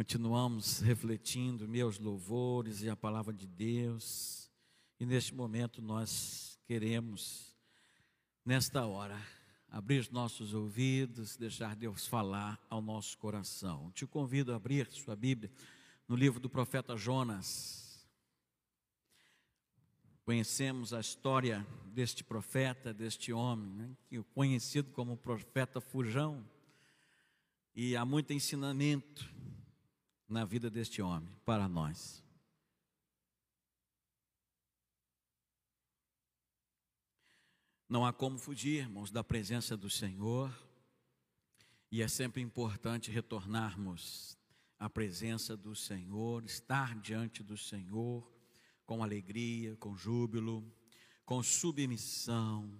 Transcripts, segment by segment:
Continuamos refletindo meus louvores e a palavra de Deus. E neste momento nós queremos, nesta hora, abrir os nossos ouvidos, deixar Deus falar ao nosso coração. Te convido a abrir sua Bíblia no livro do profeta Jonas. Conhecemos a história deste profeta, deste homem, né, é conhecido como profeta Fujão. E há muito ensinamento na vida deste homem para nós. Não há como fugirmos da presença do Senhor, e é sempre importante retornarmos à presença do Senhor, estar diante do Senhor com alegria, com júbilo, com submissão,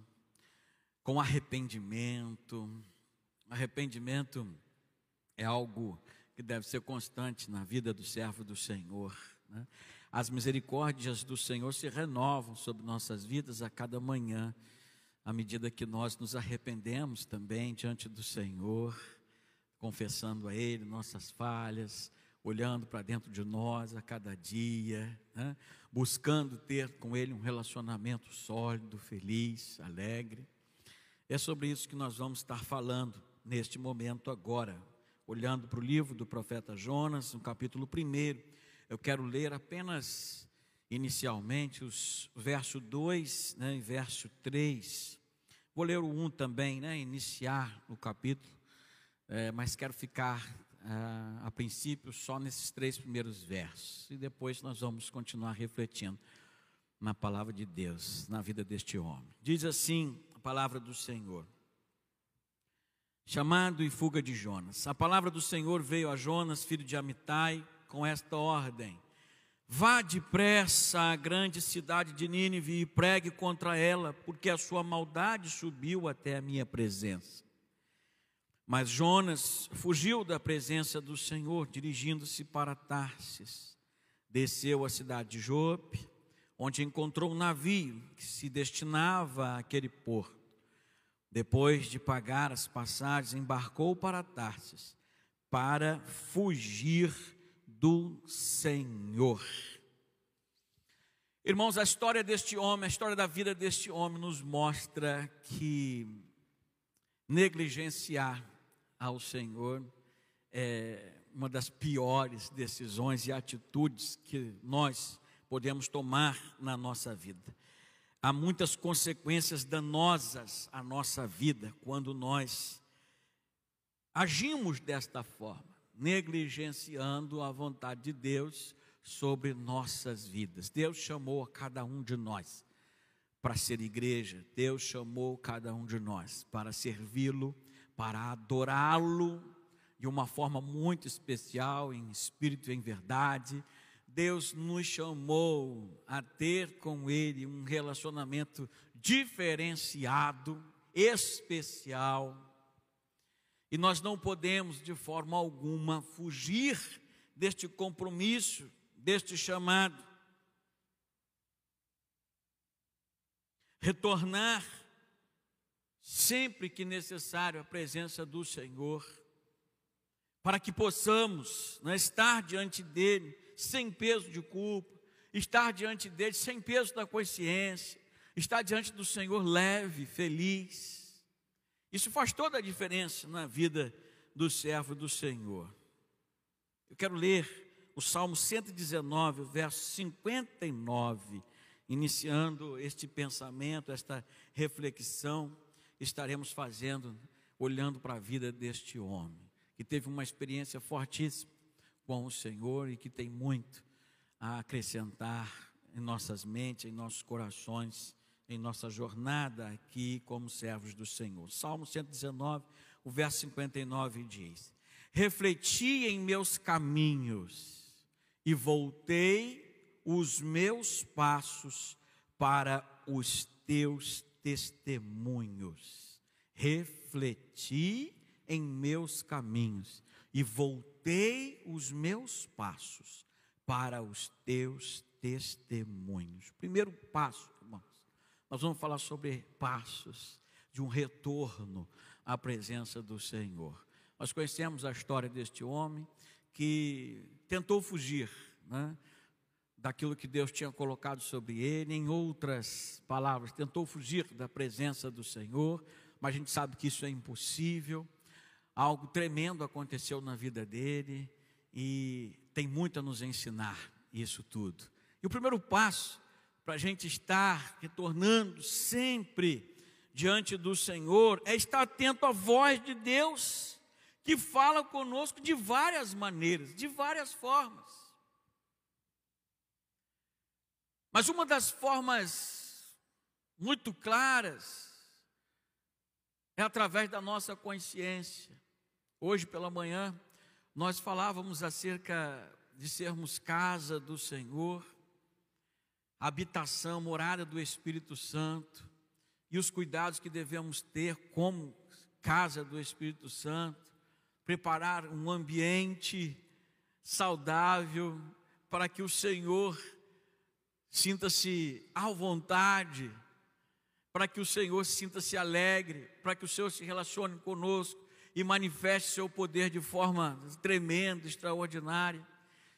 com arrependimento. Arrependimento é algo que deve ser constante na vida do servo do Senhor. Né? As misericórdias do Senhor se renovam sobre nossas vidas a cada manhã, à medida que nós nos arrependemos também diante do Senhor, confessando a Ele nossas falhas, olhando para dentro de nós a cada dia, né? buscando ter com Ele um relacionamento sólido, feliz, alegre. É sobre isso que nós vamos estar falando neste momento agora, olhando para o livro do profeta Jonas, no capítulo 1, eu quero ler apenas inicialmente os verso 2 né, e verso 3. Vou ler o 1 também, né, iniciar o capítulo, é, mas quero ficar ah, a princípio só nesses três primeiros versos. E depois nós vamos continuar refletindo na palavra de Deus, na vida deste homem. Diz assim a palavra do Senhor chamado e fuga de Jonas. A palavra do Senhor veio a Jonas, filho de Amitai, com esta ordem: Vá depressa à grande cidade de Nínive e pregue contra ela, porque a sua maldade subiu até a minha presença. Mas Jonas fugiu da presença do Senhor, dirigindo-se para Tarsis. Desceu à cidade de Jope, onde encontrou um navio que se destinava àquele porto. Depois de pagar as passagens, embarcou para Tarsis para fugir do Senhor. Irmãos, a história deste homem, a história da vida deste homem nos mostra que negligenciar ao Senhor é uma das piores decisões e atitudes que nós podemos tomar na nossa vida há muitas consequências danosas à nossa vida quando nós agimos desta forma, negligenciando a vontade de Deus sobre nossas vidas. Deus chamou a cada um de nós para ser igreja, Deus chamou cada um de nós para servi-lo, para adorá-lo de uma forma muito especial, em espírito e em verdade Deus nos chamou a ter com Ele um relacionamento diferenciado, especial, e nós não podemos de forma alguma fugir deste compromisso, deste chamado. Retornar sempre que necessário à presença do Senhor, para que possamos né, estar diante dEle sem peso de culpa, estar diante dele sem peso da consciência, estar diante do Senhor leve, feliz. Isso faz toda a diferença na vida do servo do Senhor. Eu quero ler o Salmo 119, verso 59, iniciando este pensamento, esta reflexão, estaremos fazendo, olhando para a vida deste homem, que teve uma experiência fortíssima com o Senhor e que tem muito a acrescentar em nossas mentes, em nossos corações, em nossa jornada aqui como servos do Senhor. Salmo 119, o verso 59 diz: Refleti em meus caminhos e voltei os meus passos para os teus testemunhos. Refleti em meus caminhos e voltei os meus passos para os teus testemunhos. Primeiro passo, irmãos, nós vamos falar sobre passos de um retorno à presença do Senhor. Nós conhecemos a história deste homem que tentou fugir né, daquilo que Deus tinha colocado sobre ele, em outras palavras, tentou fugir da presença do Senhor, mas a gente sabe que isso é impossível. Algo tremendo aconteceu na vida dele e tem muito a nos ensinar isso tudo. E o primeiro passo para a gente estar retornando sempre diante do Senhor é estar atento à voz de Deus, que fala conosco de várias maneiras, de várias formas. Mas uma das formas muito claras é através da nossa consciência. Hoje pela manhã, nós falávamos acerca de sermos casa do Senhor, habitação, morada do Espírito Santo, e os cuidados que devemos ter como casa do Espírito Santo, preparar um ambiente saudável para que o Senhor sinta-se à vontade, para que o Senhor sinta-se alegre, para que o Senhor se relacione conosco e manifeste seu poder de forma tremenda, extraordinária.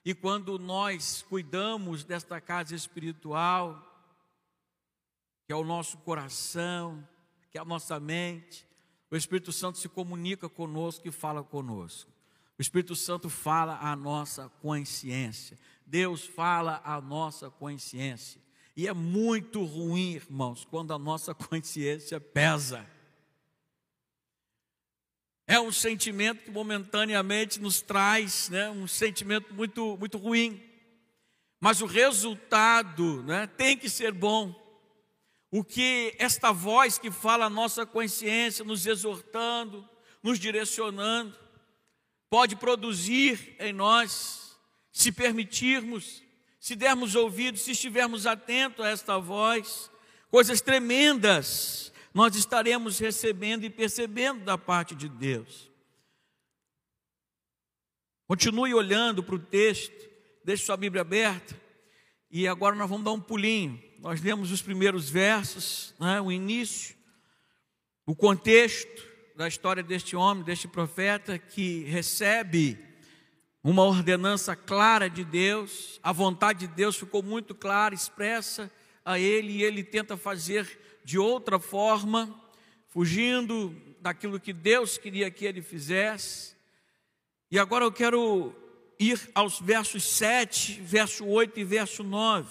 E quando nós cuidamos desta casa espiritual, que é o nosso coração, que é a nossa mente, o Espírito Santo se comunica conosco e fala conosco. O Espírito Santo fala a nossa consciência. Deus fala a nossa consciência. E é muito ruim, irmãos, quando a nossa consciência pesa. É um sentimento que momentaneamente nos traz né, um sentimento muito, muito ruim. Mas o resultado né, tem que ser bom. O que esta voz que fala a nossa consciência, nos exortando, nos direcionando, pode produzir em nós, se permitirmos, se dermos ouvidos, se estivermos atentos a esta voz, coisas tremendas nós estaremos recebendo e percebendo da parte de Deus. Continue olhando para o texto, deixe sua Bíblia aberta, e agora nós vamos dar um pulinho. Nós lemos os primeiros versos, né, o início, o contexto da história deste homem, deste profeta, que recebe uma ordenança clara de Deus, a vontade de Deus ficou muito clara, expressa a ele, e ele tenta fazer de outra forma, fugindo daquilo que Deus queria que ele fizesse. E agora eu quero ir aos versos 7, verso 8 e verso 9.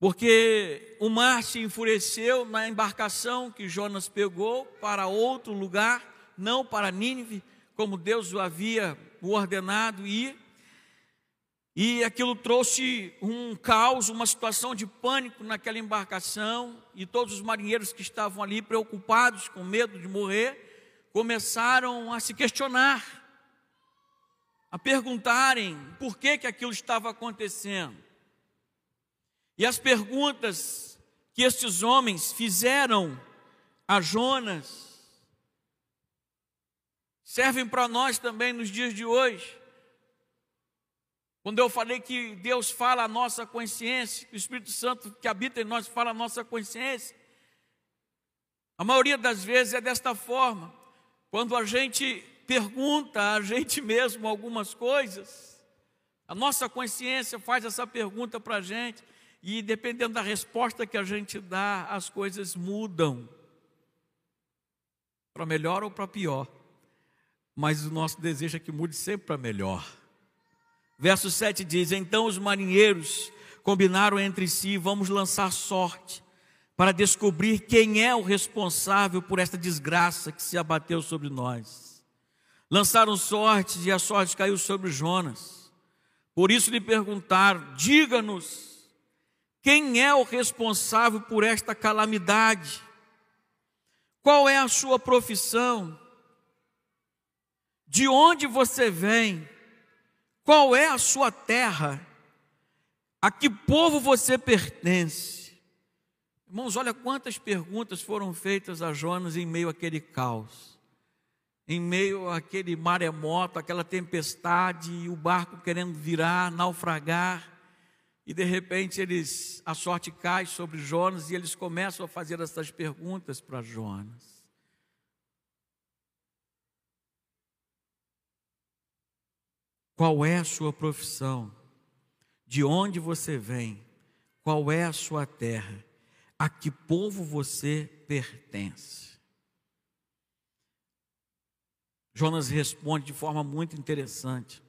Porque o mar se enfureceu na embarcação que Jonas pegou para outro lugar, não para Nínive, como Deus o havia ordenado ir. E aquilo trouxe um caos, uma situação de pânico naquela embarcação, e todos os marinheiros que estavam ali preocupados, com medo de morrer, começaram a se questionar, a perguntarem por que, que aquilo estava acontecendo. E as perguntas que estes homens fizeram a Jonas servem para nós também nos dias de hoje. Quando eu falei que Deus fala a nossa consciência, que o Espírito Santo que habita em nós fala a nossa consciência, a maioria das vezes é desta forma. Quando a gente pergunta a gente mesmo algumas coisas, a nossa consciência faz essa pergunta para a gente, e dependendo da resposta que a gente dá, as coisas mudam para melhor ou para pior. Mas o nosso desejo é que mude sempre para melhor. Verso 7 diz: Então os marinheiros combinaram entre si: vamos lançar sorte para descobrir quem é o responsável por esta desgraça que se abateu sobre nós. Lançaram sorte e a sorte caiu sobre Jonas. Por isso lhe perguntaram: diga-nos, quem é o responsável por esta calamidade? Qual é a sua profissão? De onde você vem? Qual é a sua terra? A que povo você pertence? Irmãos, olha quantas perguntas foram feitas a Jonas em meio àquele caos, em meio àquele maremoto, aquela tempestade, o barco querendo virar, naufragar, e de repente eles, a sorte cai sobre Jonas e eles começam a fazer essas perguntas para Jonas. Qual é a sua profissão, de onde você vem, qual é a sua terra, a que povo você pertence. Jonas responde de forma muito interessante.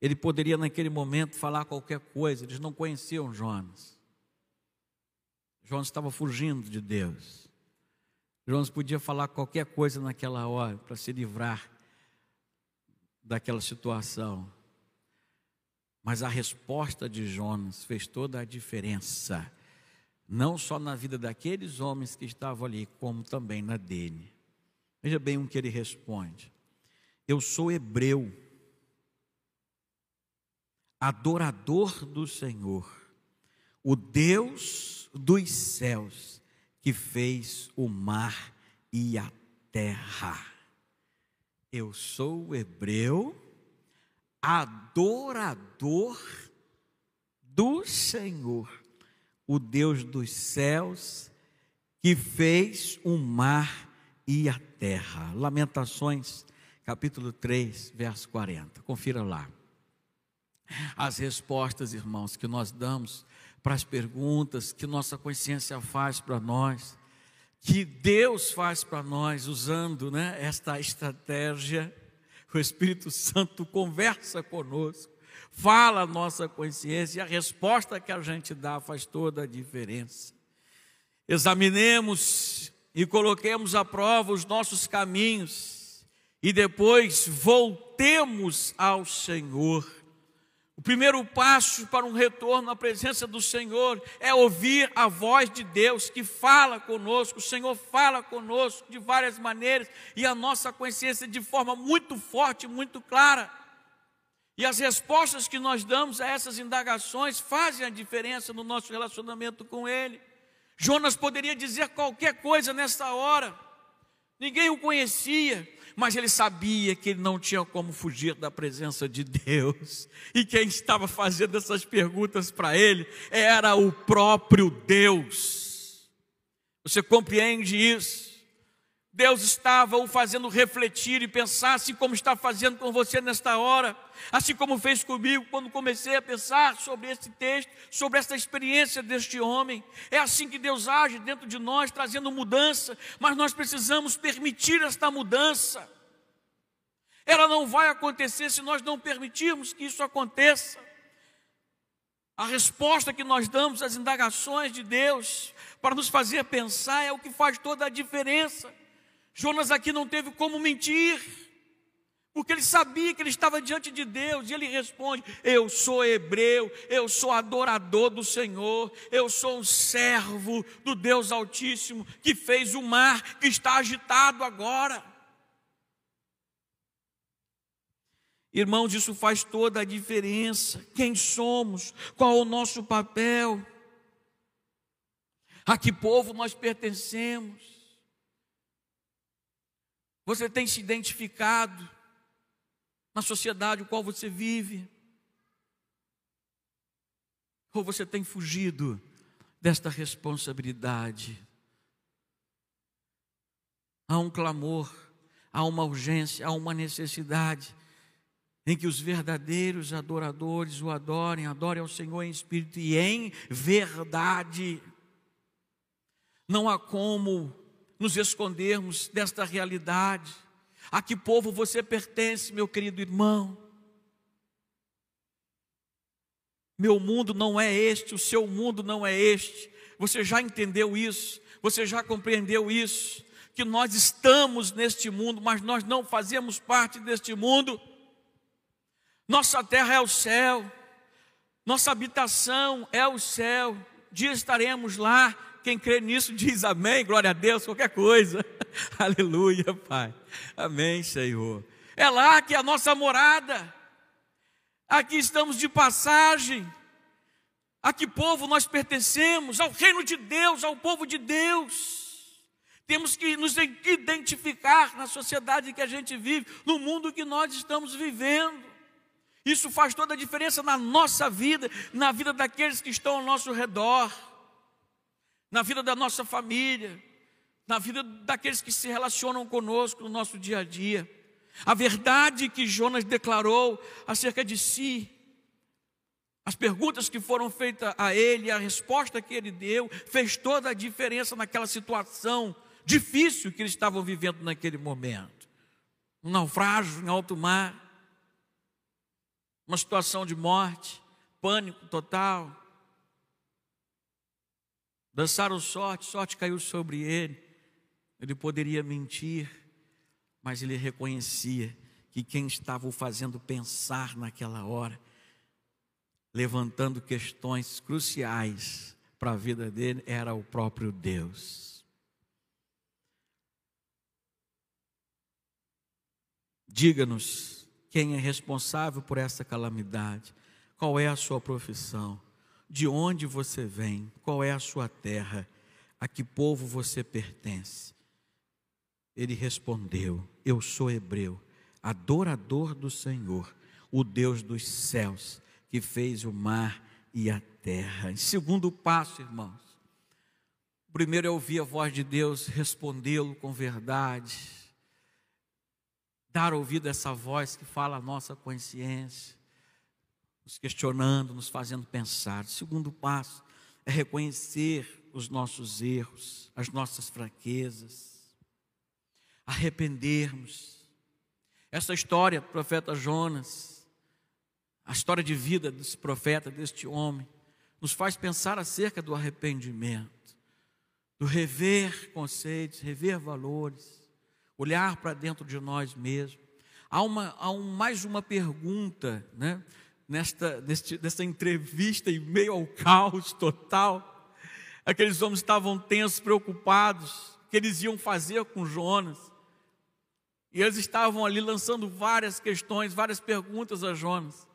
Ele poderia naquele momento falar qualquer coisa, eles não conheciam Jonas. Jonas estava fugindo de Deus. Jonas podia falar qualquer coisa naquela hora para se livrar daquela situação. Mas a resposta de Jonas fez toda a diferença, não só na vida daqueles homens que estavam ali, como também na dele. Veja bem o que ele responde: Eu sou hebreu adorador do Senhor, o Deus dos céus, que fez o mar e a terra. Eu sou hebreu, adorador do Senhor, o Deus dos céus, que fez o mar e a terra. Lamentações, capítulo 3, verso 40. Confira lá as respostas, irmãos, que nós damos para as perguntas que nossa consciência faz para nós, que Deus faz para nós, usando né, esta estratégia. O Espírito Santo conversa conosco, fala a nossa consciência e a resposta que a gente dá faz toda a diferença. Examinemos e coloquemos à prova os nossos caminhos e depois voltemos ao Senhor o primeiro passo para um retorno à presença do Senhor é ouvir a voz de Deus que fala conosco. O Senhor fala conosco de várias maneiras e a nossa consciência de forma muito forte, muito clara. E as respostas que nós damos a essas indagações fazem a diferença no nosso relacionamento com Ele. Jonas poderia dizer qualquer coisa nessa hora, ninguém o conhecia, mas ele sabia que ele não tinha como fugir da presença de Deus. E quem estava fazendo essas perguntas para ele era o próprio Deus. Você compreende isso? Deus estava o fazendo refletir e pensar, assim como está fazendo com você nesta hora, assim como fez comigo quando comecei a pensar sobre esse texto, sobre essa experiência deste homem. É assim que Deus age dentro de nós, trazendo mudança, mas nós precisamos permitir esta mudança. Ela não vai acontecer se nós não permitirmos que isso aconteça. A resposta que nós damos às indagações de Deus para nos fazer pensar é o que faz toda a diferença. Jonas aqui não teve como mentir, porque ele sabia que ele estava diante de Deus, e ele responde: Eu sou hebreu, eu sou adorador do Senhor, eu sou um servo do Deus Altíssimo que fez o mar que está agitado agora. Irmãos, isso faz toda a diferença. Quem somos? Qual o nosso papel? A que povo nós pertencemos? Você tem se identificado na sociedade com qual você vive? Ou você tem fugido desta responsabilidade? Há um clamor, há uma urgência, há uma necessidade em que os verdadeiros adoradores o adorem, adorem ao Senhor em espírito e em verdade. Não há como nos escondermos desta realidade. A que povo você pertence, meu querido irmão? Meu mundo não é este, o seu mundo não é este. Você já entendeu isso? Você já compreendeu isso? Que nós estamos neste mundo, mas nós não fazemos parte deste mundo. Nossa terra é o céu, nossa habitação é o céu. Dia estaremos lá. Quem crê nisso diz amém, glória a Deus, qualquer coisa. Aleluia, Pai. Amém, Senhor. É lá que é a nossa morada. Aqui estamos de passagem. A que povo nós pertencemos? Ao reino de Deus, ao povo de Deus. Temos que nos identificar na sociedade que a gente vive, no mundo que nós estamos vivendo. Isso faz toda a diferença na nossa vida, na vida daqueles que estão ao nosso redor, na vida da nossa família, na vida daqueles que se relacionam conosco no nosso dia a dia. a verdade que Jonas declarou acerca de si, as perguntas que foram feitas a ele, a resposta que ele deu, fez toda a diferença naquela situação difícil que eles estavam vivendo naquele momento. Um naufrágio em alto mar, uma situação de morte, pânico total. Dançaram sorte, sorte caiu sobre ele. Ele poderia mentir, mas ele reconhecia que quem estava o fazendo pensar naquela hora, levantando questões cruciais para a vida dele, era o próprio Deus. Diga-nos quem é responsável por essa calamidade, qual é a sua profissão, de onde você vem, qual é a sua terra, a que povo você pertence. Ele respondeu: Eu sou hebreu, adorador do Senhor, o Deus dos céus, que fez o mar e a terra. Em segundo passo, irmãos, primeiro é ouvir a voz de Deus, respondê-lo com verdade, dar ouvido a essa voz que fala a nossa consciência, nos questionando, nos fazendo pensar. O segundo passo é reconhecer os nossos erros, as nossas fraquezas arrependermos. Essa história do profeta Jonas, a história de vida desse profeta, deste homem, nos faz pensar acerca do arrependimento, do rever conceitos, rever valores, olhar para dentro de nós mesmos. Há, uma, há um, mais uma pergunta, né? Nesta, neste, nesta entrevista, em meio ao caos total, aqueles homens estavam tensos, preocupados, o que eles iam fazer com Jonas. E eles estavam ali lançando várias questões, várias perguntas a Jonas.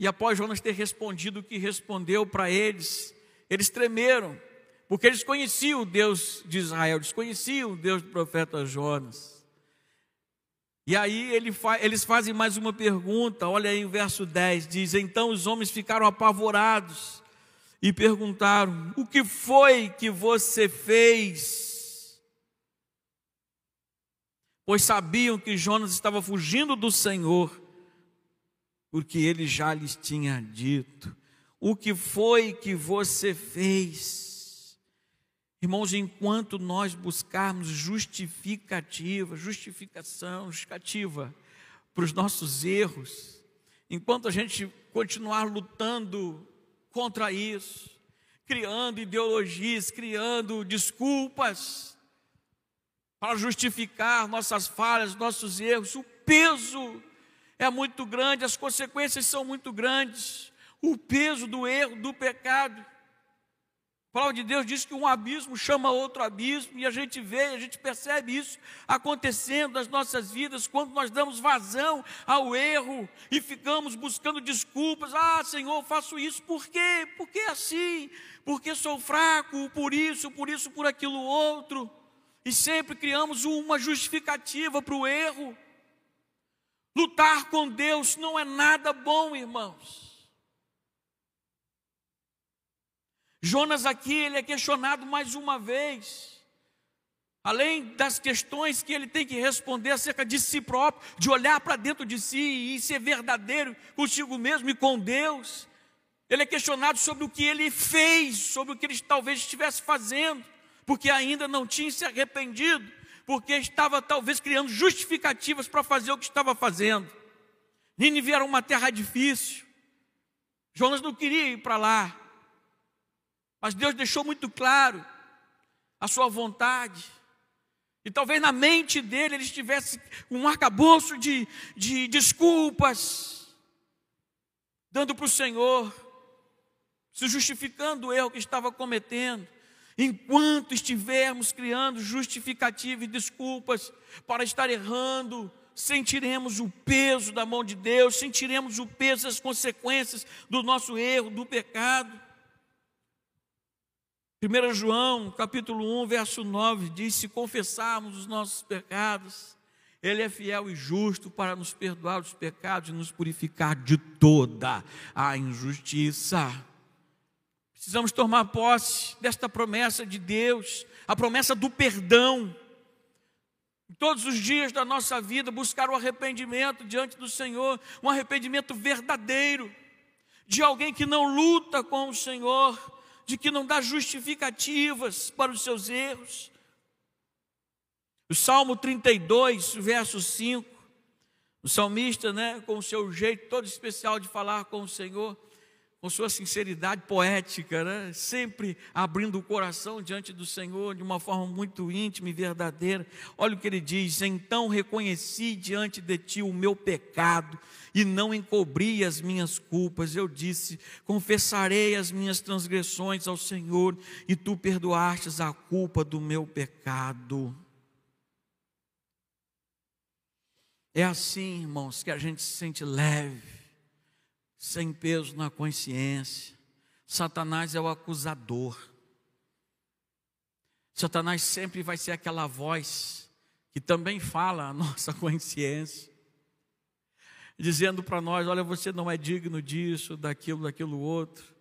E após Jonas ter respondido o que respondeu para eles, eles tremeram, porque eles conheciam o Deus de Israel, desconheciam o Deus do profeta Jonas. E aí ele fa eles fazem mais uma pergunta, olha aí o verso 10, diz: Então os homens ficaram apavorados e perguntaram: O que foi que você fez? pois sabiam que Jonas estava fugindo do Senhor, porque ele já lhes tinha dito: O que foi que você fez? Irmãos, enquanto nós buscarmos justificativa, justificação, justificativa para os nossos erros, enquanto a gente continuar lutando contra isso, criando ideologias, criando desculpas, para justificar nossas falhas, nossos erros. O peso é muito grande, as consequências são muito grandes. O peso do erro, do pecado. Palavra de Deus diz que um abismo chama outro abismo, e a gente vê, a gente percebe isso acontecendo nas nossas vidas quando nós damos vazão ao erro e ficamos buscando desculpas. Ah, Senhor, faço isso, por quê? Porque é assim, porque sou fraco, por isso, por isso, por aquilo outro e sempre criamos uma justificativa para o erro. Lutar com Deus não é nada bom, irmãos. Jonas aqui, ele é questionado mais uma vez. Além das questões que ele tem que responder acerca de si próprio, de olhar para dentro de si e ser verdadeiro consigo mesmo e com Deus, ele é questionado sobre o que ele fez, sobre o que ele talvez estivesse fazendo porque ainda não tinha se arrependido, porque estava talvez criando justificativas para fazer o que estava fazendo. Nínive era uma terra difícil. Jonas não queria ir para lá. Mas Deus deixou muito claro a sua vontade. E talvez na mente dele ele estivesse um arcabouço de, de desculpas, dando para o Senhor, se justificando o erro que estava cometendo. Enquanto estivermos criando justificativa e desculpas para estar errando, sentiremos o peso da mão de Deus, sentiremos o peso das consequências do nosso erro, do pecado. 1 João, capítulo 1, verso 9, diz: Se confessarmos os nossos pecados, Ele é fiel e justo para nos perdoar os pecados e nos purificar de toda a injustiça. Precisamos tomar posse desta promessa de Deus, a promessa do perdão. todos os dias da nossa vida, buscar o arrependimento diante do Senhor, um arrependimento verdadeiro, de alguém que não luta com o Senhor, de que não dá justificativas para os seus erros. O Salmo 32, verso 5, o salmista, né, com o seu jeito todo especial de falar com o Senhor, com sua sinceridade poética, né? sempre abrindo o coração diante do Senhor de uma forma muito íntima e verdadeira. Olha o que ele diz: Então reconheci diante de ti o meu pecado e não encobri as minhas culpas. Eu disse: Confessarei as minhas transgressões ao Senhor e tu perdoastes a culpa do meu pecado. É assim, irmãos, que a gente se sente leve sem peso na consciência. Satanás é o acusador. Satanás sempre vai ser aquela voz que também fala a nossa consciência, dizendo para nós: olha, você não é digno disso, daquilo, daquilo outro.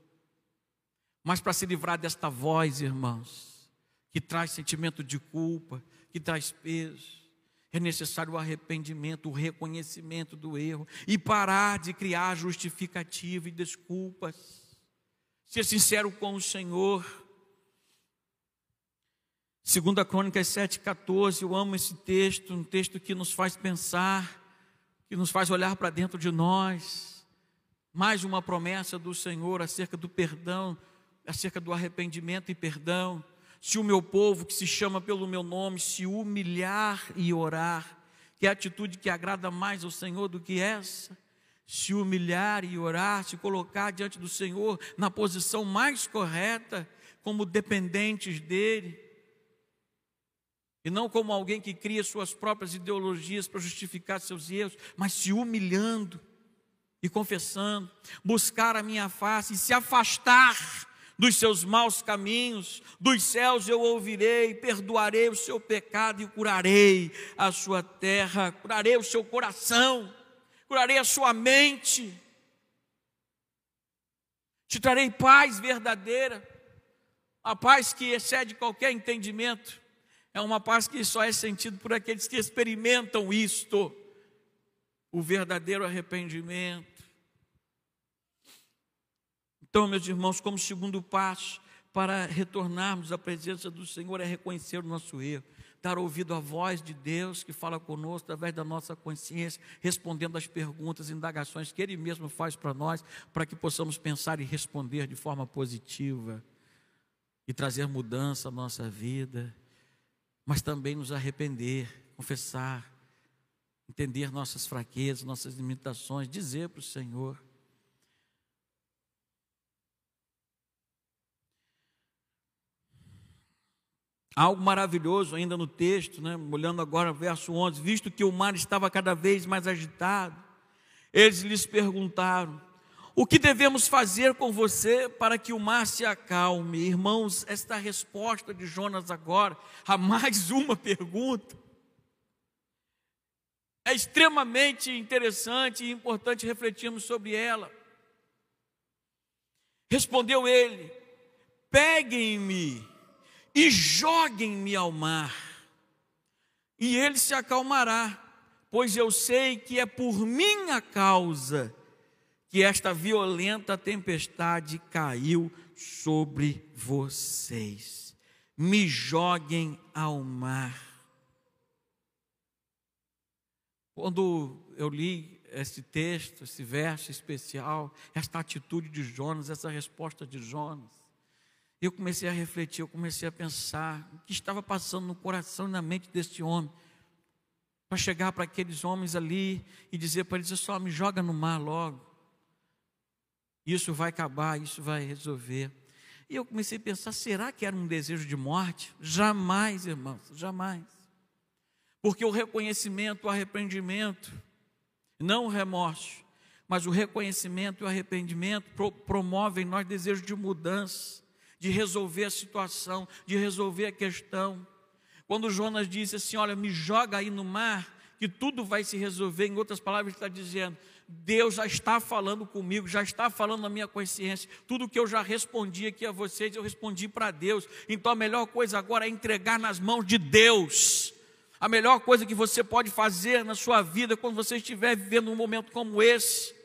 Mas para se livrar desta voz, irmãos, que traz sentimento de culpa, que traz peso, é necessário o arrependimento, o reconhecimento do erro e parar de criar justificativa e desculpas. Ser sincero com o Senhor. Segunda Crônicas 7,14, eu amo esse texto, um texto que nos faz pensar, que nos faz olhar para dentro de nós. Mais uma promessa do Senhor acerca do perdão, acerca do arrependimento e perdão se o meu povo, que se chama pelo meu nome, se humilhar e orar, que é a atitude que agrada mais ao Senhor do que essa, se humilhar e orar, se colocar diante do Senhor na posição mais correta, como dependentes dEle, e não como alguém que cria suas próprias ideologias para justificar seus erros, mas se humilhando e confessando, buscar a minha face e se afastar dos seus maus caminhos, dos céus eu ouvirei, perdoarei o seu pecado e curarei a sua terra, curarei o seu coração, curarei a sua mente, te trarei paz verdadeira, a paz que excede qualquer entendimento, é uma paz que só é sentido por aqueles que experimentam isto, o verdadeiro arrependimento então, meus irmãos, como segundo passo para retornarmos à presença do Senhor é reconhecer o nosso erro, dar ouvido à voz de Deus que fala conosco através da nossa consciência, respondendo às perguntas, indagações que Ele mesmo faz para nós, para que possamos pensar e responder de forma positiva e trazer mudança à nossa vida, mas também nos arrepender, confessar, entender nossas fraquezas, nossas limitações, dizer para o Senhor. Algo maravilhoso ainda no texto, né? olhando agora verso 11: visto que o mar estava cada vez mais agitado, eles lhes perguntaram: O que devemos fazer com você para que o mar se acalme? Irmãos, esta resposta de Jonas agora, a mais uma pergunta, é extremamente interessante e importante refletirmos sobre ela. Respondeu ele: Peguem-me e joguem-me ao mar, e ele se acalmará, pois eu sei que é por minha causa que esta violenta tempestade caiu sobre vocês. Me joguem ao mar. Quando eu li esse texto, esse verso especial, esta atitude de Jonas, essa resposta de Jonas, eu comecei a refletir, eu comecei a pensar o que estava passando no coração e na mente deste homem. Para chegar para aqueles homens ali e dizer para eles: só me joga no mar logo. Isso vai acabar, isso vai resolver. E eu comecei a pensar: será que era um desejo de morte? Jamais, irmãos, jamais. Porque o reconhecimento, o arrependimento, não o remorso, mas o reconhecimento e o arrependimento promovem em nós desejo de mudança de resolver a situação, de resolver a questão. Quando Jonas disse assim: Olha, me joga aí no mar, que tudo vai se resolver. Em outras palavras, ele está dizendo: Deus já está falando comigo, já está falando na minha consciência. Tudo que eu já respondi aqui a vocês, eu respondi para Deus. Então a melhor coisa agora é entregar nas mãos de Deus A melhor coisa que você pode fazer na sua vida quando você estiver vivendo um momento como esse.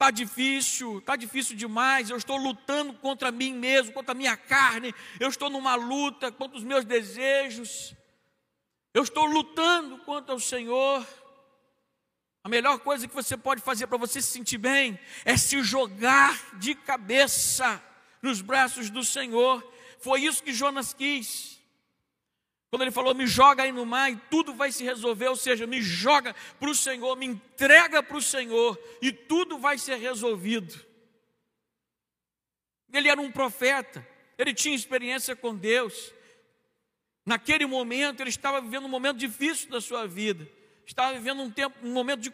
Está difícil, está difícil demais. Eu estou lutando contra mim mesmo, contra a minha carne. Eu estou numa luta contra os meus desejos. Eu estou lutando contra o Senhor. A melhor coisa que você pode fazer para você se sentir bem é se jogar de cabeça nos braços do Senhor. Foi isso que Jonas quis. Quando ele falou, me joga aí no mar e tudo vai se resolver, ou seja, me joga para o Senhor, me entrega para o Senhor e tudo vai ser resolvido. Ele era um profeta, ele tinha experiência com Deus. Naquele momento, ele estava vivendo um momento difícil da sua vida, estava vivendo um tempo, um momento de,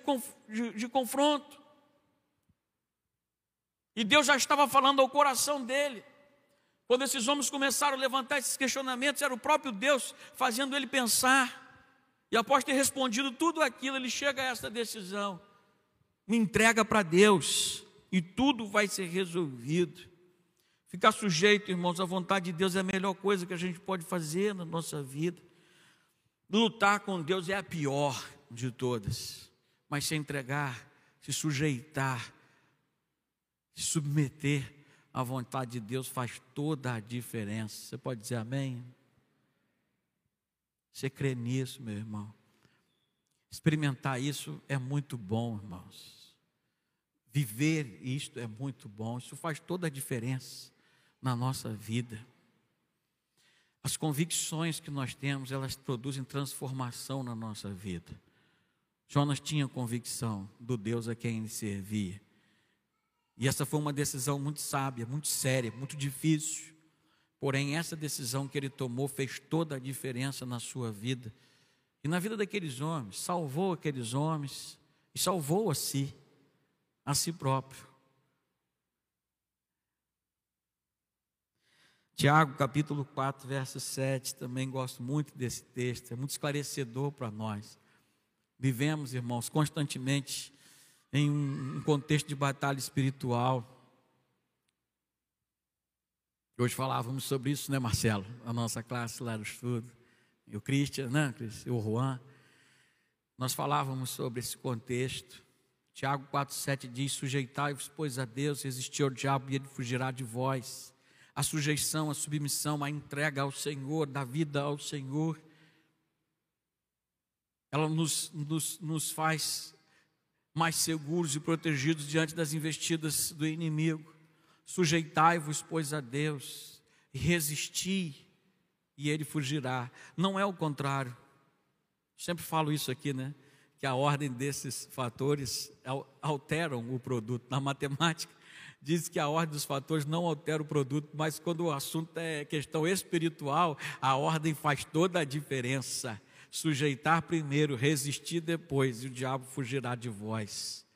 de, de confronto. E Deus já estava falando ao coração dele. Quando esses homens começaram a levantar esses questionamentos, era o próprio Deus fazendo ele pensar. E após ter respondido tudo aquilo, ele chega a essa decisão: me entrega para Deus e tudo vai ser resolvido. Ficar sujeito, irmãos, à vontade de Deus é a melhor coisa que a gente pode fazer na nossa vida. Lutar com Deus é a pior de todas, mas se entregar, se sujeitar, se submeter a vontade de Deus faz toda a diferença. Você pode dizer amém? Você crê nisso, meu irmão? Experimentar isso é muito bom, irmãos. Viver isto é muito bom. Isso faz toda a diferença na nossa vida. As convicções que nós temos, elas produzem transformação na nossa vida. Jonas tinha convicção do Deus a quem ele servia. E essa foi uma decisão muito sábia, muito séria, muito difícil. Porém, essa decisão que ele tomou fez toda a diferença na sua vida e na vida daqueles homens, salvou aqueles homens e salvou a si, a si próprio. Tiago, capítulo 4, verso 7, também gosto muito desse texto, é muito esclarecedor para nós. Vivemos, irmãos, constantemente em um contexto de batalha espiritual. Hoje falávamos sobre isso, né, Marcelo? A nossa classe lá do estudo. E o Christian, né, o Juan. Nós falávamos sobre esse contexto. Tiago 4,7 diz: Sujeitai-vos, pois, a Deus, resistir ao diabo e ele fugirá de vós. A sujeição, a submissão, a entrega ao Senhor, da vida ao Senhor, ela nos, nos, nos faz mais seguros e protegidos diante das investidas do inimigo. Sujeitai-vos, pois, a Deus, e resisti, e ele fugirá. Não é o contrário. Sempre falo isso aqui, né? Que a ordem desses fatores alteram o produto. Na matemática, diz que a ordem dos fatores não altera o produto, mas quando o assunto é questão espiritual, a ordem faz toda a diferença sujeitar primeiro, resistir depois, e o diabo fugirá de vós.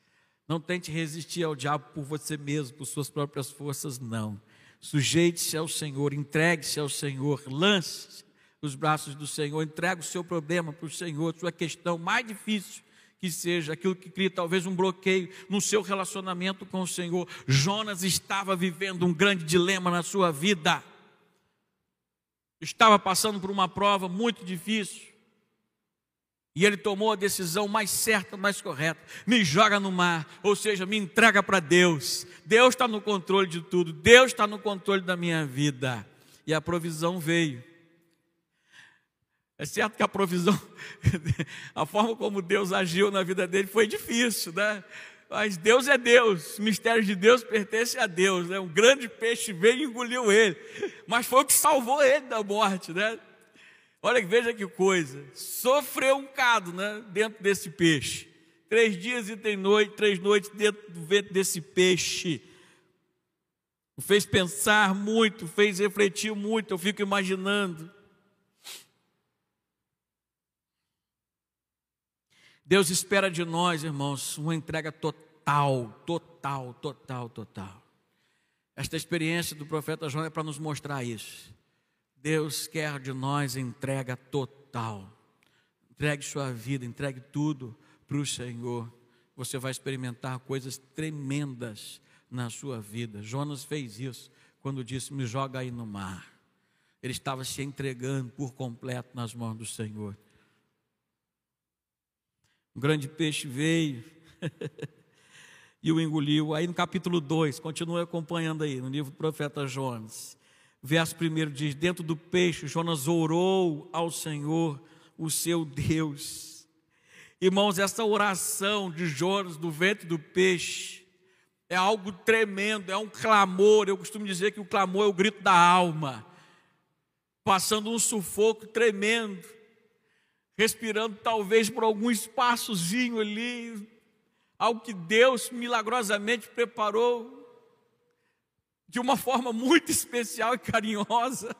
Não tente resistir ao diabo por você mesmo, por suas próprias forças, não. Sujeite-se ao Senhor, entregue-se ao Senhor, lance os braços do Senhor, entregue o seu problema para o Senhor, sua questão mais difícil que seja, aquilo que cria talvez um bloqueio no seu relacionamento com o Senhor. Jonas estava vivendo um grande dilema na sua vida, estava passando por uma prova muito difícil. E ele tomou a decisão mais certa, mais correta. Me joga no mar, ou seja, me entrega para Deus. Deus está no controle de tudo. Deus está no controle da minha vida. E a provisão veio. É certo que a provisão, a forma como Deus agiu na vida dele foi difícil, né? Mas Deus é Deus, o mistério de Deus pertence a Deus, né? Um grande peixe veio e engoliu ele, mas foi o que salvou ele da morte, né? Olha, veja que coisa. Sofreu um cado né, dentro desse peixe. Três dias e três noites, três noites dentro do ventre desse peixe. O fez pensar muito, fez refletir muito. Eu fico imaginando. Deus espera de nós, irmãos, uma entrega total, total, total, total. Esta experiência do profeta João é para nos mostrar isso. Deus quer de nós entrega total. Entregue sua vida, entregue tudo para o Senhor. Você vai experimentar coisas tremendas na sua vida. Jonas fez isso quando disse: Me joga aí no mar. Ele estava se entregando por completo nas mãos do Senhor. Um grande peixe veio e o engoliu. Aí no capítulo 2, continue acompanhando aí, no livro do profeta Jonas. Verso 1 diz: Dentro do peixe, Jonas orou ao Senhor, o seu Deus. Irmãos, essa oração de Jonas do ventre do peixe é algo tremendo, é um clamor. Eu costumo dizer que o clamor é o grito da alma, passando um sufoco tremendo, respirando talvez por algum espaçozinho ali, algo que Deus milagrosamente preparou de uma forma muito especial e carinhosa.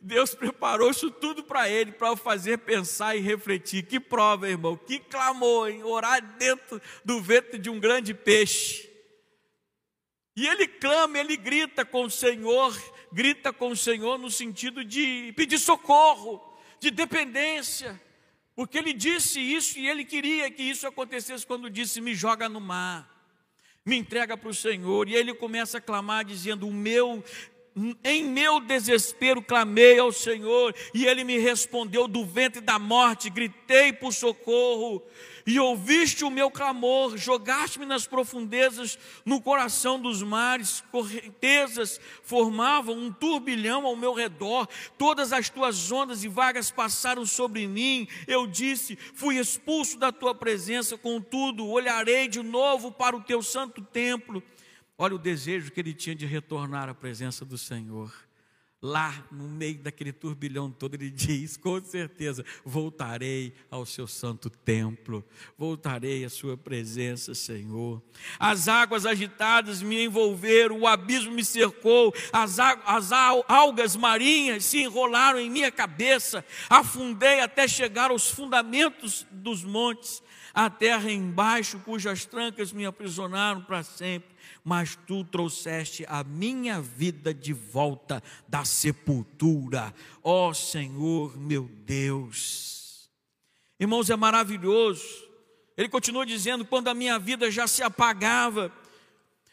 Deus preparou isso tudo para ele, para o fazer pensar e refletir. Que prova, irmão, que clamor, hein? Orar dentro do ventre de um grande peixe. E ele clama, ele grita com o Senhor, grita com o Senhor no sentido de pedir socorro, de dependência. Porque ele disse isso e ele queria que isso acontecesse quando disse: Me joga no mar, me entrega para o Senhor. E ele começa a clamar, dizendo: O meu em meu desespero clamei ao Senhor e Ele me respondeu do ventre da morte, gritei por socorro e ouviste o meu clamor, jogaste-me nas profundezas, no coração dos mares, correntezas formavam um turbilhão ao meu redor, todas as tuas ondas e vagas passaram sobre mim. Eu disse: Fui expulso da tua presença, contudo, olharei de novo para o teu santo templo. Olha o desejo que ele tinha de retornar à presença do Senhor. Lá no meio daquele turbilhão todo, ele diz: com certeza, voltarei ao seu santo templo, voltarei à sua presença, Senhor. As águas agitadas me envolveram, o abismo me cercou, as, as algas marinhas se enrolaram em minha cabeça, afundei até chegar aos fundamentos dos montes, a terra embaixo, cujas trancas me aprisionaram para sempre mas tu trouxeste a minha vida de volta da sepultura, ó Senhor meu Deus. Irmãos, é maravilhoso. Ele continua dizendo: quando a minha vida já se apagava,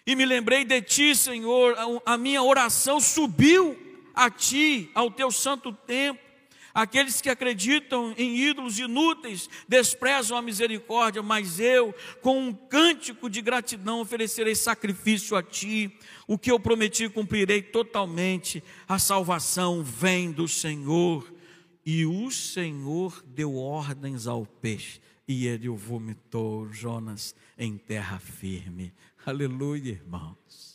e me lembrei de ti, Senhor, a minha oração subiu a ti, ao teu santo templo. Aqueles que acreditam em ídolos inúteis desprezam a misericórdia, mas eu, com um cântico de gratidão, oferecerei sacrifício a ti. O que eu prometi cumprirei totalmente. A salvação vem do Senhor. E o Senhor deu ordens ao peixe, e ele o vomitou, Jonas, em terra firme. Aleluia, irmãos.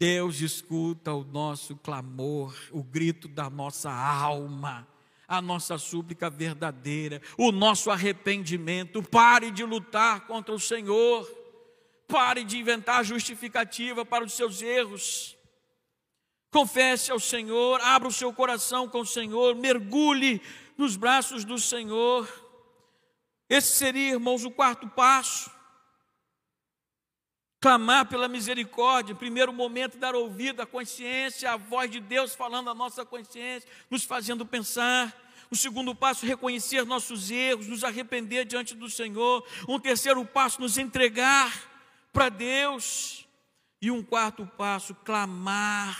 Deus escuta o nosso clamor, o grito da nossa alma, a nossa súplica verdadeira, o nosso arrependimento. Pare de lutar contra o Senhor, pare de inventar justificativa para os seus erros. Confesse ao Senhor, abra o seu coração com o Senhor, mergulhe nos braços do Senhor. Esse seria, irmãos, o quarto passo clamar pela misericórdia, primeiro momento dar ouvido à consciência, à voz de Deus falando à nossa consciência, nos fazendo pensar. O segundo passo, reconhecer nossos erros, nos arrepender diante do Senhor. Um terceiro passo, nos entregar para Deus. E um quarto passo, clamar,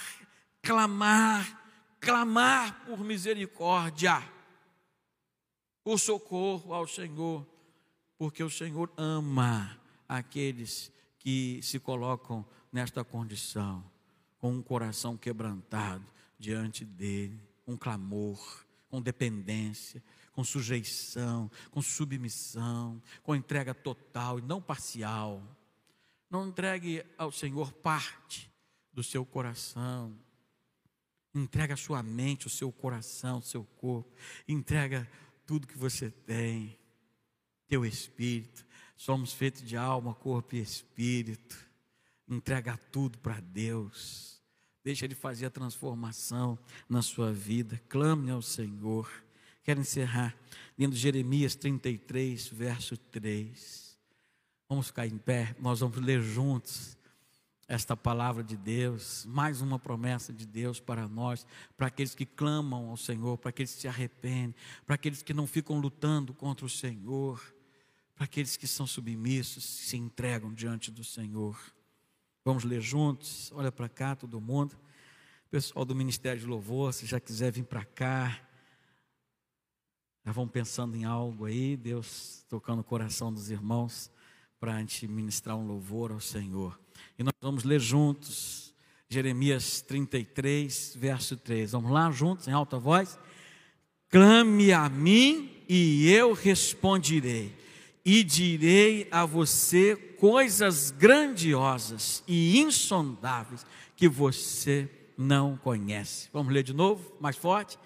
clamar, clamar por misericórdia, por socorro ao Senhor, porque o Senhor ama aqueles que se colocam nesta condição, com um coração quebrantado diante dele, um clamor, com dependência, com sujeição, com submissão, com entrega total e não parcial. Não entregue ao Senhor parte do seu coração. Entrega a sua mente, o seu coração, o seu corpo. Entrega tudo que você tem, teu espírito. Somos feitos de alma, corpo e espírito. Entrega tudo para Deus. Deixa Ele fazer a transformação na sua vida. Clame ao Senhor. Quero encerrar lendo Jeremias 33, verso 3. Vamos ficar em pé, nós vamos ler juntos esta palavra de Deus, mais uma promessa de Deus para nós, para aqueles que clamam ao Senhor, para aqueles que se arrependem, para aqueles que não ficam lutando contra o Senhor para aqueles que são submissos, se entregam diante do Senhor. Vamos ler juntos? Olha para cá, todo mundo. Pessoal do Ministério de Louvor, se já quiser vir para cá. Já vão pensando em algo aí, Deus tocando o coração dos irmãos para a gente ministrar um louvor ao Senhor. E nós vamos ler juntos Jeremias 33, verso 3. Vamos lá juntos, em alta voz? Clame a mim e eu responderei, e direi a você coisas grandiosas e insondáveis que você não conhece. Vamos ler de novo, mais forte?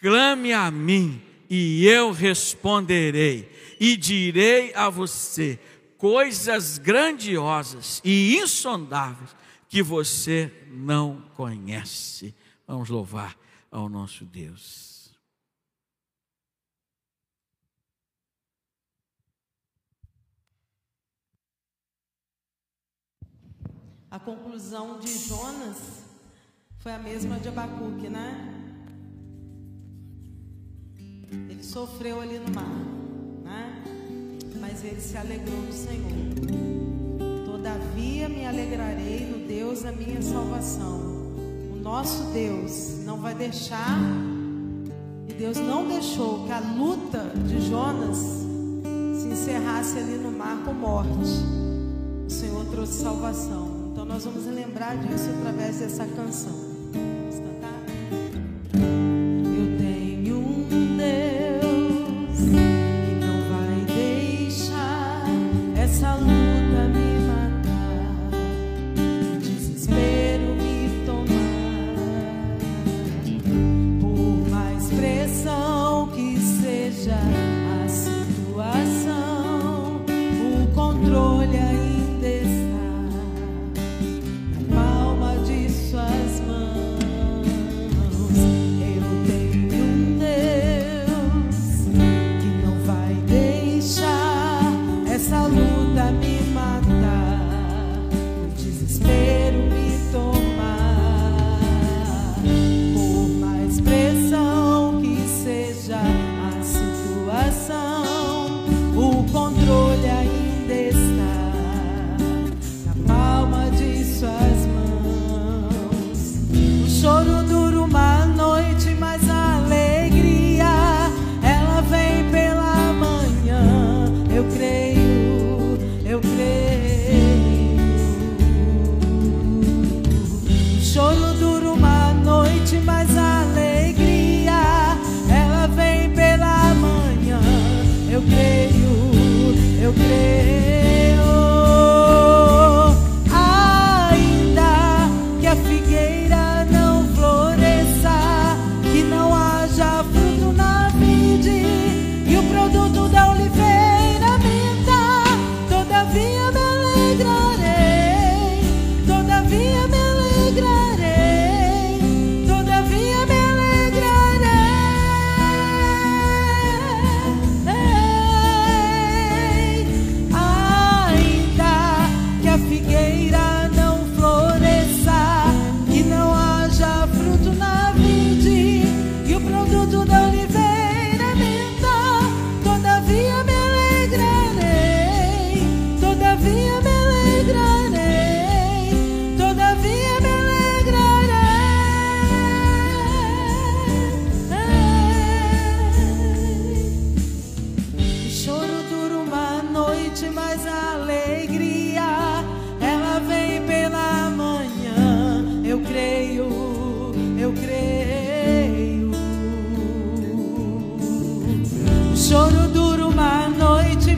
Clame a mim e eu responderei, e direi a você coisas grandiosas e insondáveis que você não conhece. Vamos louvar ao nosso Deus. A conclusão de Jonas foi a mesma de Abacuque, né? Ele sofreu ali no mar, né? Mas ele se alegrou no Senhor. Todavia me alegrarei no Deus da minha salvação. O nosso Deus não vai deixar, e Deus não deixou que a luta de Jonas se encerrasse ali no mar com morte. O Senhor trouxe salvação. Nós vamos lembrar disso através dessa canção.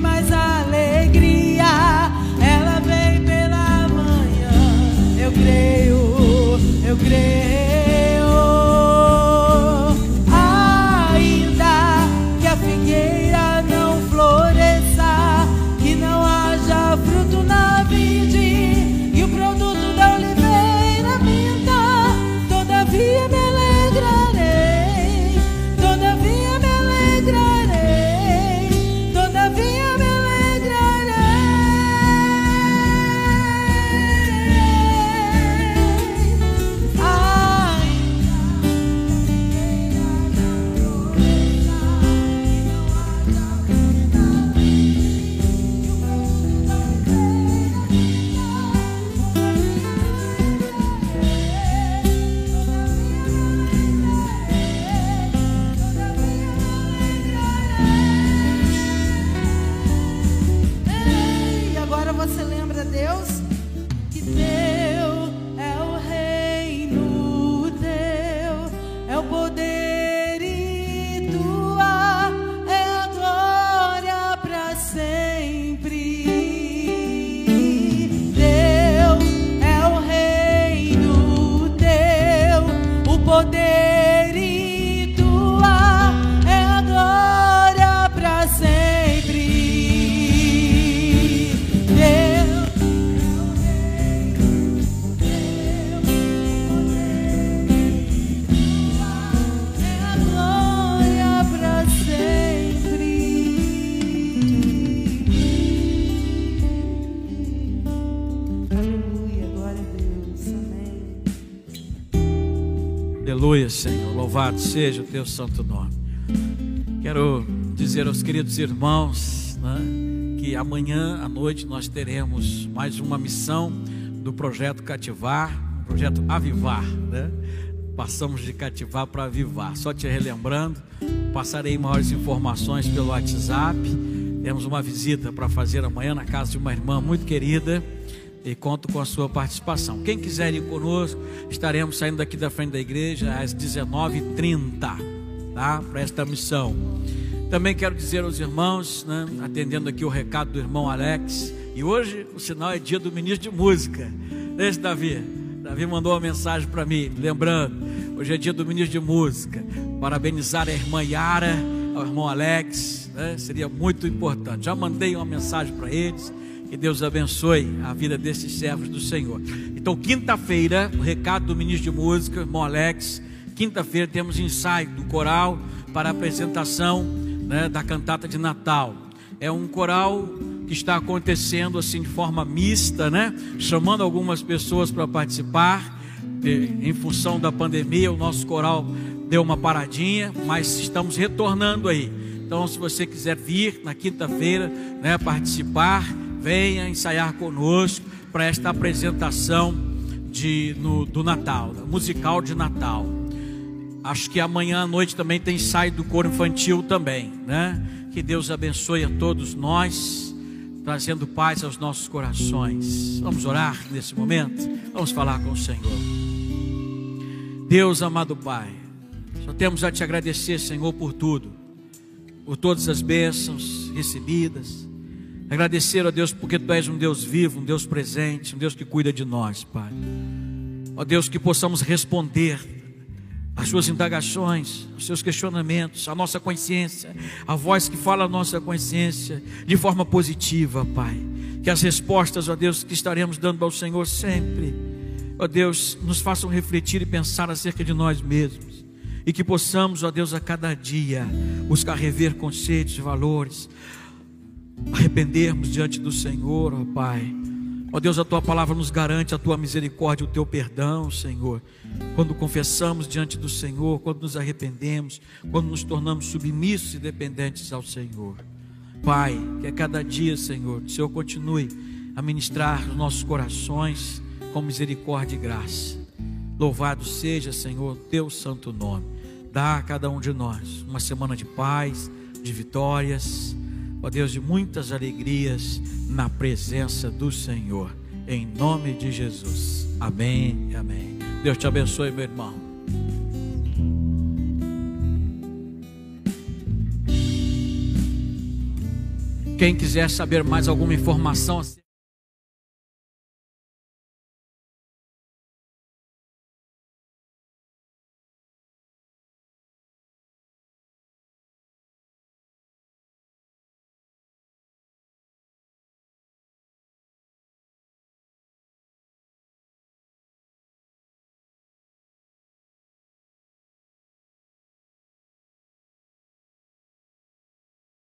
mas a Louvado seja o teu santo nome. Quero dizer aos queridos irmãos né, que amanhã à noite nós teremos mais uma missão do projeto Cativar, projeto Avivar, né? Passamos de cativar para avivar. Só te relembrando, passarei maiores informações pelo WhatsApp. Temos uma visita para fazer amanhã na casa de uma irmã muito querida e conto com a sua participação. Quem quiser ir conosco, estaremos saindo daqui da frente da igreja às 19h30, tá? Para esta missão. Também quero dizer aos irmãos, né, atendendo aqui o recado do irmão Alex, e hoje o sinal é dia do ministro de música. Esse Davi. Davi mandou uma mensagem para mim, lembrando, hoje é dia do ministro de música. Parabenizar a irmã Yara, ao irmão Alex, né, seria muito importante. Já mandei uma mensagem para eles que Deus abençoe a vida desses servos do Senhor. Então, quinta-feira, o recado do ministro de música, irmão Alex. Quinta-feira temos ensaio do coral para a apresentação né, da cantata de Natal. É um coral que está acontecendo assim de forma mista, né? Chamando algumas pessoas para participar. Em função da pandemia, o nosso coral deu uma paradinha, mas estamos retornando aí. Então, se você quiser vir na quinta-feira, né, participar, venha ensaiar conosco para esta apresentação de, no, do Natal, musical de Natal. Acho que amanhã à noite também tem ensaio do coro infantil também, né? Que Deus abençoe a todos nós, trazendo paz aos nossos corações. Vamos orar nesse momento? Vamos falar com o Senhor. Deus amado Pai, só temos a te agradecer, Senhor, por tudo, por todas as bênçãos recebidas Agradecer a Deus porque Tu és um Deus vivo, um Deus presente, um Deus que cuida de nós, Pai. Ó Deus, que possamos responder às Suas indagações, aos Seus questionamentos, à nossa consciência, a voz que fala a nossa consciência de forma positiva, Pai. Que as respostas, ó Deus, que estaremos dando ao Senhor sempre, ó Deus, nos façam refletir e pensar acerca de nós mesmos. E que possamos, ó Deus, a cada dia buscar rever conceitos e valores, arrependermos diante do Senhor, ó Pai. Ó Deus, a tua palavra nos garante a tua misericórdia, o teu perdão, Senhor. Quando confessamos diante do Senhor, quando nos arrependemos, quando nos tornamos submissos e dependentes ao Senhor. Pai, que a cada dia, Senhor, o Senhor continue a ministrar os nossos corações com misericórdia e graça. Louvado seja, Senhor, teu santo nome. Dá a cada um de nós uma semana de paz, de vitórias ó Deus, de muitas alegrias na presença do Senhor, em nome de Jesus. Amém e amém. Deus te abençoe, meu irmão. Quem quiser saber mais alguma informação,